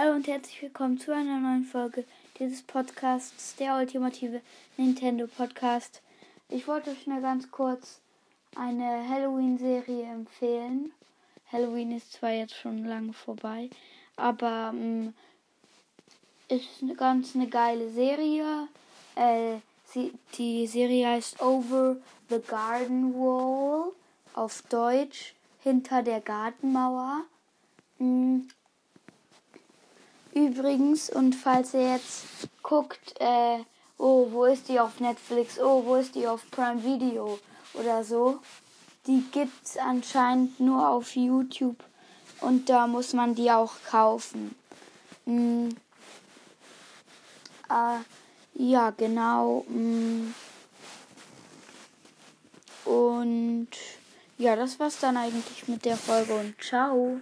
Hallo und herzlich willkommen zu einer neuen Folge dieses Podcasts, der ultimative Nintendo Podcast. Ich wollte euch nur ganz kurz eine Halloween-Serie empfehlen. Halloween ist zwar jetzt schon lange vorbei, aber ähm, ist eine ganz eine geile Serie. Äh, sie, die Serie heißt Over the Garden Wall auf Deutsch hinter der Gartenmauer. Mhm Übrigens, und falls ihr jetzt guckt, äh, oh, wo ist die auf Netflix? Oh, wo ist die auf Prime Video oder so? Die gibt's anscheinend nur auf YouTube und da muss man die auch kaufen. Mm. Äh, ja, genau. Mm. Und ja, das war's dann eigentlich mit der Folge und ciao.